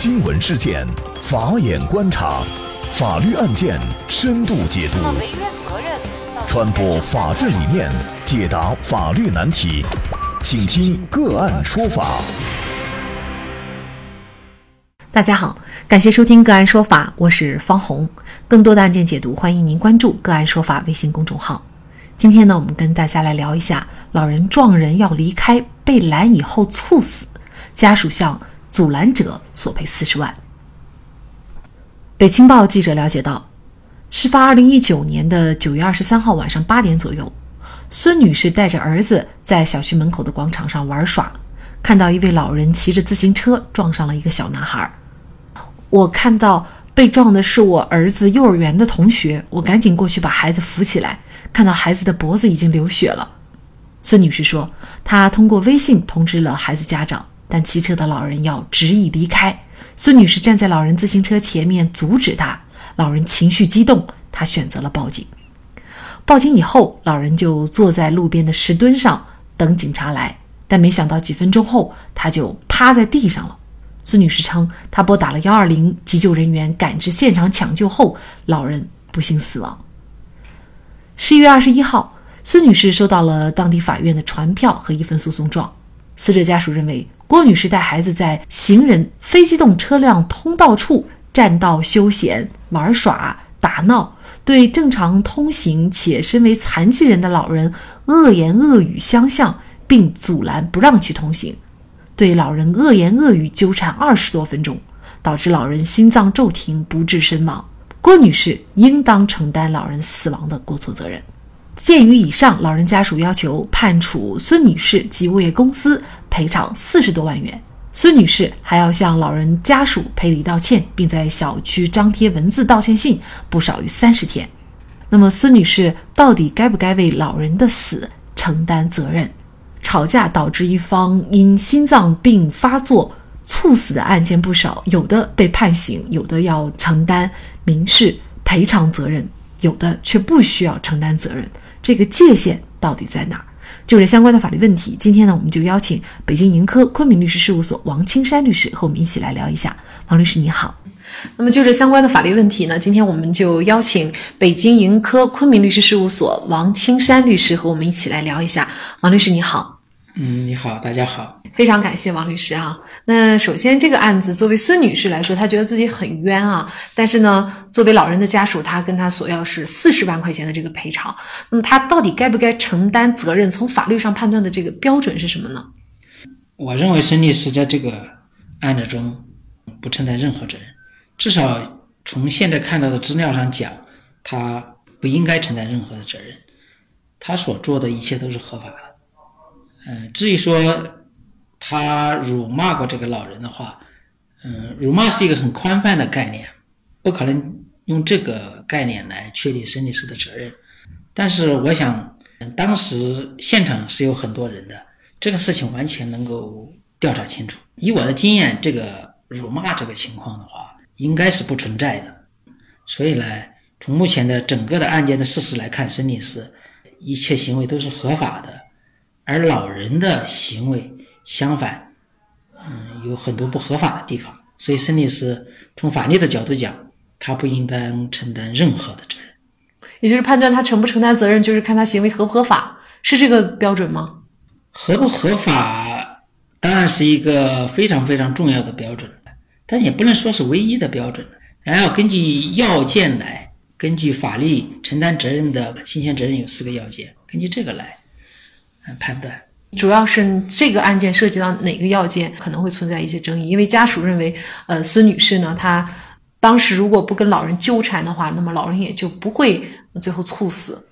新闻事件，法眼观察，法律案件深度解读，传播法治理念，解答法律难题，请听个案说法。大家好，感谢收听个案说法，我是方红。更多的案件解读，欢迎您关注个案说法微信公众号。今天呢，我们跟大家来聊一下，老人撞人要离开，被拦以后猝死，家属向。阻拦者索赔四十万。北青报记者了解到，事发二零一九年的九月二十三号晚上八点左右，孙女士带着儿子在小区门口的广场上玩耍，看到一位老人骑着自行车撞上了一个小男孩。我看到被撞的是我儿子幼儿园的同学，我赶紧过去把孩子扶起来，看到孩子的脖子已经流血了。孙女士说，她通过微信通知了孩子家长。但骑车的老人要执意离开，孙女士站在老人自行车前面阻止他。老人情绪激动，他选择了报警。报警以后，老人就坐在路边的石墩上等警察来，但没想到几分钟后他就趴在地上了。孙女士称，她拨打了幺二零，急救人员赶至现场抢救后，老人不幸死亡。十一月二十一号，孙女士收到了当地法院的传票和一份诉讼状。死者家属认为。郭女士带孩子在行人非机动车辆通道处占道休闲、玩耍、打闹，对正常通行且身为残疾人的老人恶言恶语相向，并阻拦不让其通行，对老人恶言恶语纠缠二十多分钟，导致老人心脏骤停不治身亡。郭女士应当承担老人死亡的过错责任。鉴于以上，老人家属要求判处孙女士及物业公司赔偿四十多万元。孙女士还要向老人家属赔礼道歉，并在小区张贴文字道歉信，不少于三十天。那么，孙女士到底该不该为老人的死承担责任？吵架导致一方因心脏病发作猝死的案件不少，有的被判刑，有的要承担民事赔偿责任，有的却不需要承担责任。这个界限到底在哪儿？就这相关的法律问题，今天呢，我们就邀请北京盈科昆明律师事务所王青山律师和我们一起来聊一下。王律师你好。那么就这相关的法律问题呢，今天我们就邀请北京盈科昆明律师事务所王青山律师和我们一起来聊一下。王律师你好。嗯，你好，大家好，非常感谢王律师啊。那首先，这个案子作为孙女士来说，她觉得自己很冤啊。但是呢，作为老人的家属，她跟她索要是四十万块钱的这个赔偿。那么，她到底该不该承担责任？从法律上判断的这个标准是什么呢？我认为孙律师在这个案子中不承担任何责任，至少从现在看到的资料上讲，他不应该承担任何的责任。他所做的一切都是合法的。嗯，至于说他辱骂过这个老人的话，嗯，辱骂是一个很宽泛的概念，不可能用这个概念来确定孙女士的责任。但是我想，当时现场是有很多人的，这个事情完全能够调查清楚。以我的经验，这个辱骂这个情况的话，应该是不存在的。所以呢，从目前的整个的案件的事实来看，孙女士一切行为都是合法的。而老人的行为相反，嗯，有很多不合法的地方，所以孙律师从法律的角度讲，他不应当承担任何的责任。也就是判断他承不承担责任，就是看他行为合不合法，是这个标准吗？合不合法当然是一个非常非常重要的标准，但也不能说是唯一的标准。然后根据要件来，根据法律承担责任的侵权责任有四个要件，根据这个来。判断主要是这个案件涉及到哪个要件可能会存在一些争议，因为家属认为，呃，孙女士呢，她当时如果不跟老人纠缠的话，那么老人也就不会最后猝死，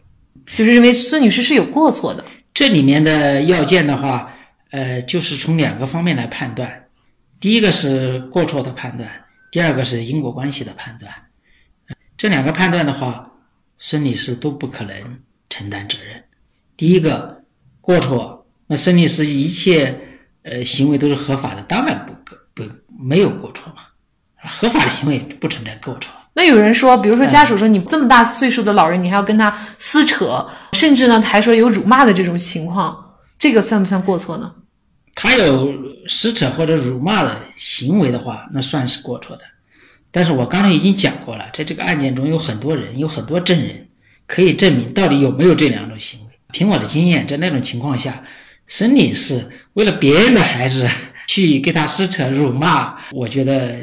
就是认为孙女士是有过错的。这里面的要件的话，呃，就是从两个方面来判断，第一个是过错的判断，第二个是因果关系的判断。这两个判断的话，孙女士都不可能承担责任。第一个。过错，那孙律师一切呃行为都是合法的，当然不不没有过错嘛，合法的行为不存在过错。那有人说，比如说家属说你这么大岁数的老人，你还要跟他撕扯，甚至呢还说有辱骂的这种情况，这个算不算过错呢？他有撕扯或者辱骂的行为的话，那算是过错的。但是我刚才已经讲过了，在这个案件中有很多人，有很多证人可以证明到底有没有这两种行为。凭我的经验，在那种情况下，孙女士为了别人的孩子去给他撕扯、辱骂，我觉得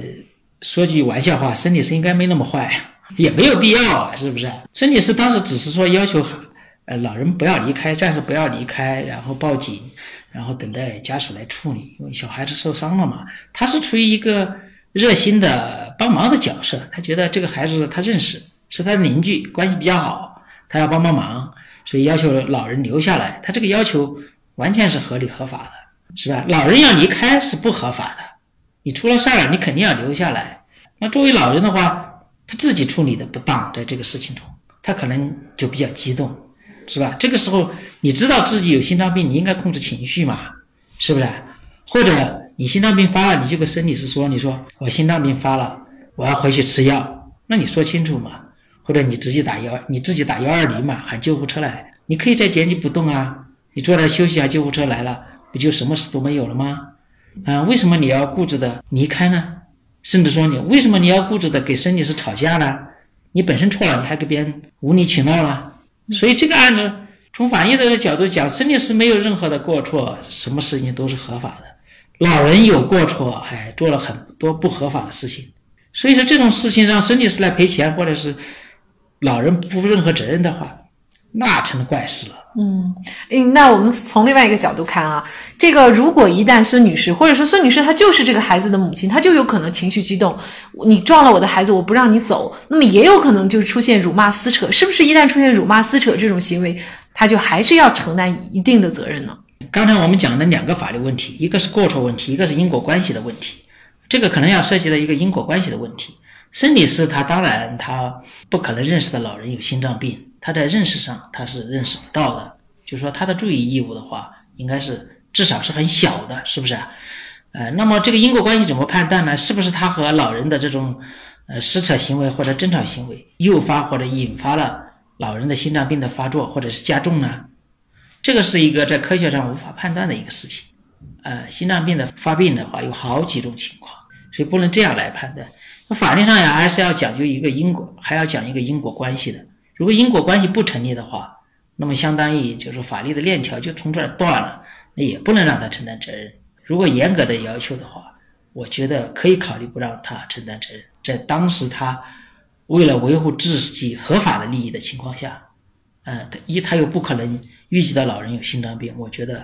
说句玩笑话，孙女士应该没那么坏，也没有必要，是不是？孙女士当时只是说要求，呃，老人不要离开，暂时不要离开，然后报警。然后等待家属来处理，因为小孩子受伤了嘛。他是处于一个热心的帮忙的角色，他觉得这个孩子他认识，是他的邻居，关系比较好，他要帮帮忙，所以要求老人留下来。他这个要求完全是合理合法的，是吧？老人要离开是不合法的，你出了事儿，你肯定要留下来。那作为老人的话，他自己处理的不当，在这个事情中，他可能就比较激动。是吧？这个时候你知道自己有心脏病，你应该控制情绪嘛，是不是？或者你心脏病发了，你就跟身体是说，你说我心脏病发了，我要回去吃药，那你说清楚嘛？或者你直接打幺，你自己打幺二零嘛，喊救护车来。你可以在原地不动啊，你坐那休息下，救护车来了，不就什么事都没有了吗？啊，为什么你要固执的离开呢？甚至说你为什么你要固执的给孙女士吵架呢？你本身错了，你还给别人无理取闹了？所以这个案子从法医的角度讲，孙女士没有任何的过错，什么事情都是合法的。老人有过错，还做了很多不合法的事情。所以说这种事情让孙女士来赔钱，或者是老人不负任何责任的话。那成了怪事了。嗯，嗯，那我们从另外一个角度看啊，这个如果一旦孙女士或者说孙女士她就是这个孩子的母亲，她就有可能情绪激动，你撞了我的孩子，我不让你走，那么也有可能就是出现辱骂撕扯，是不是？一旦出现辱骂撕扯这种行为，他就还是要承担一定的责任呢？刚才我们讲的两个法律问题，一个是过错问题，一个是因果关系的问题，这个可能要涉及到一个因果关系的问题。孙女士她当然她不可能认识的老人有心脏病。他在认识上他是认识不到的，就是说他的注意义务的话，应该是至少是很小的，是不是？呃，那么这个因果关系怎么判断呢？是不是他和老人的这种呃撕扯行为或者争吵行为诱发或者引发了老人的心脏病的发作或者是加重呢？这个是一个在科学上无法判断的一个事情。呃，心脏病的发病的话有好几种情况，所以不能这样来判断。那法律上呀还是要讲究一个因果，还要讲一个因果关系的。如果因果关系不成立的话，那么相当于就是法律的链条就从这儿断了，那也不能让他承担责任。如果严格的要求的话，我觉得可以考虑不让他承担责任。在当时他为了维护自己合法的利益的情况下，嗯，一他又不可能预计到老人有心脏病，我觉得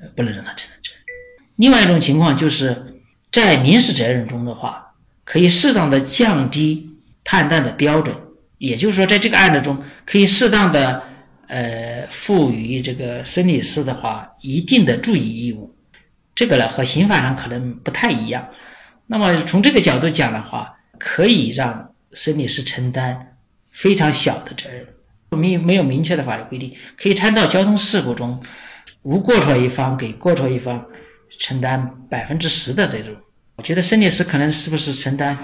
呃不能让他承担责任。另外一种情况就是在民事责任中的话，可以适当的降低判断的标准。也就是说，在这个案子中，可以适当的呃赋予这个孙女士的话一定的注意义务，这个呢和刑法上可能不太一样。那么从这个角度讲的话，可以让孙女士承担非常小的责任，没没有明确的法律规定，可以参照交通事故中无过错一方给过错一方承担百分之十的这种。我觉得孙女士可能是不是承担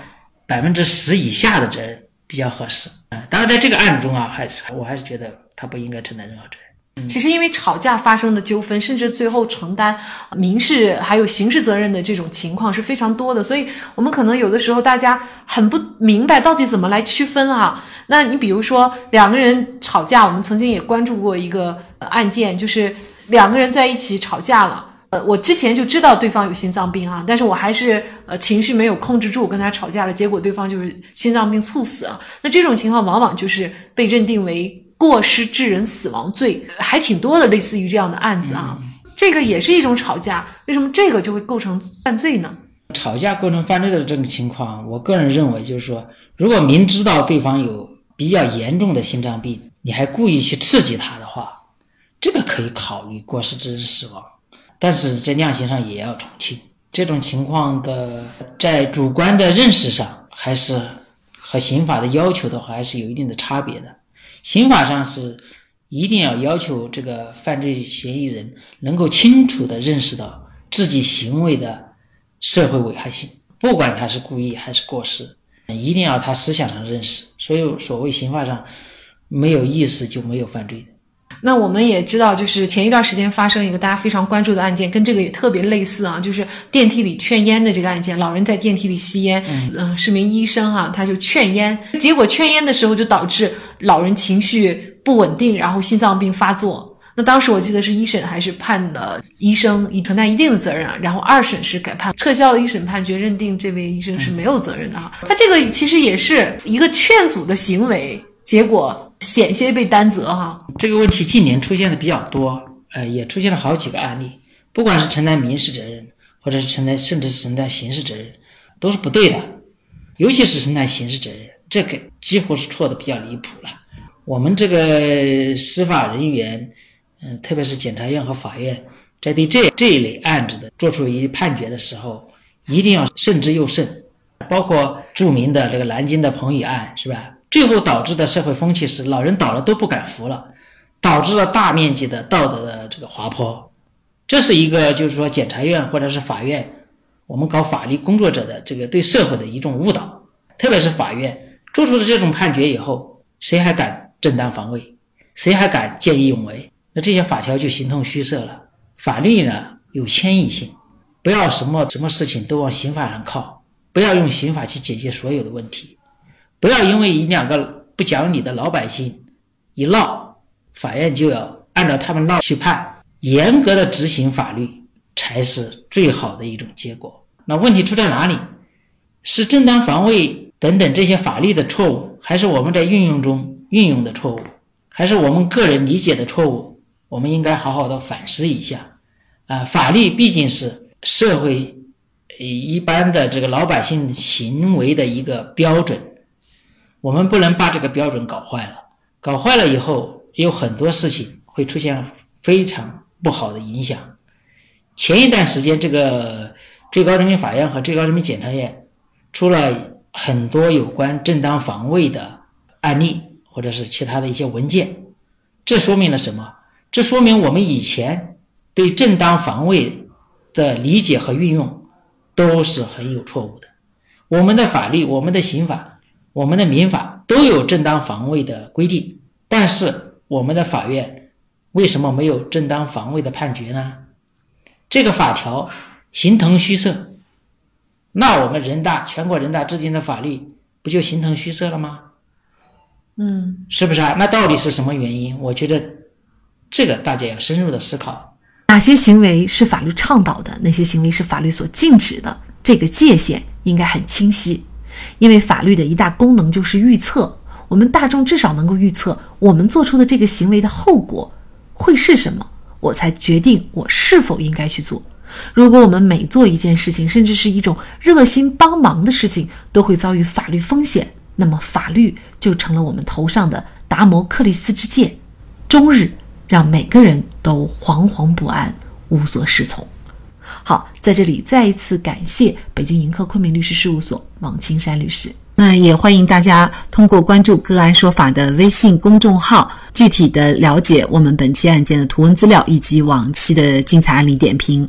百分之十以下的责任？比较合适啊，当然在这个案子中啊，还是我还是觉得他不应该承担任何责任。其实因为吵架发生的纠纷，甚至最后承担民事还有刑事责任的这种情况是非常多的，所以我们可能有的时候大家很不明白到底怎么来区分啊。那你比如说两个人吵架，我们曾经也关注过一个案件，就是两个人在一起吵架了。呃，我之前就知道对方有心脏病啊，但是我还是呃情绪没有控制住，跟他吵架了，结果对方就是心脏病猝死啊。那这种情况往往就是被认定为过失致人死亡罪，还挺多的，类似于这样的案子啊。这个也是一种吵架，为什么这个就会构成犯罪呢？吵架构成犯罪的这种情况，我个人认为就是说，如果明知道对方有比较严重的心脏病，你还故意去刺激他的话，这个可以考虑过失致人死亡。但是在量刑上也要从轻，这种情况的在主观的认识上，还是和刑法的要求的话，还是有一定的差别的。刑法上是一定要要求这个犯罪嫌疑人能够清楚的认识到自己行为的社会危害性，不管他是故意还是过失，一定要他思想上认识。所以所谓刑法上没有意识就没有犯罪。那我们也知道，就是前一段时间发生一个大家非常关注的案件，跟这个也特别类似啊，就是电梯里劝烟的这个案件，老人在电梯里吸烟，嗯，是名医生哈，他就劝烟，结果劝烟的时候就导致老人情绪不稳定，然后心脏病发作。那当时我记得是一审还是判了医生已承担一定的责任啊，然后二审是改判撤销了一审判决，认定这位医生是没有责任的啊。他这个其实也是一个劝阻的行为，结果险些被担责哈。这个问题近年出现的比较多，呃，也出现了好几个案例，不管是承担民事责任，或者是承担甚至是承担刑事责任，都是不对的，尤其是承担刑事责任，这个几乎是错的比较离谱了。我们这个司法人员。嗯，特别是检察院和法院在对这这一类案子的做出一判决的时候，一定要慎之又慎。包括著名的这个南京的彭宇案，是吧？最后导致的社会风气是老人倒了都不敢扶了，导致了大面积的道德的这个滑坡。这是一个就是说检察院或者是法院，我们搞法律工作者的这个对社会的一种误导。特别是法院做出了这种判决以后，谁还敢正当防卫？谁还敢见义勇为？那这些法条就形同虚设了。法律呢有迁移性，不要什么什么事情都往刑法上靠，不要用刑法去解决所有的问题，不要因为一两个不讲理的老百姓一闹，法院就要按照他们闹去判。严格的执行法律才是最好的一种结果。那问题出在哪里？是正当防卫等等这些法律的错误，还是我们在运用中运用的错误，还是我们个人理解的错误？我们应该好好的反思一下，啊，法律毕竟是社会一般的这个老百姓行为的一个标准，我们不能把这个标准搞坏了，搞坏了以后有很多事情会出现非常不好的影响。前一段时间，这个最高人民法院和最高人民检察院出了很多有关正当防卫的案例，或者是其他的一些文件，这说明了什么？这说明我们以前对正当防卫的理解和运用都是很有错误的。我们的法律、我们的刑法、我们的民法都有正当防卫的规定，但是我们的法院为什么没有正当防卫的判决呢？这个法条形同虚设，那我们人大、全国人大制定的法律不就形同虚设了吗？嗯，是不是啊？那到底是什么原因？我觉得。这个大家要深入的思考，哪些行为是法律倡导的，哪些行为是法律所禁止的，这个界限应该很清晰。因为法律的一大功能就是预测，我们大众至少能够预测我们做出的这个行为的后果会是什么，我才决定我是否应该去做。如果我们每做一件事情，甚至是一种热心帮忙的事情，都会遭遇法律风险，那么法律就成了我们头上的达摩克利斯之剑，终日。让每个人都惶惶不安、无所适从。好，在这里再一次感谢北京盈科昆明律师事务所王青山律师。那也欢迎大家通过关注“个案说法”的微信公众号，具体的了解我们本期案件的图文资料以及往期的精彩案例点评。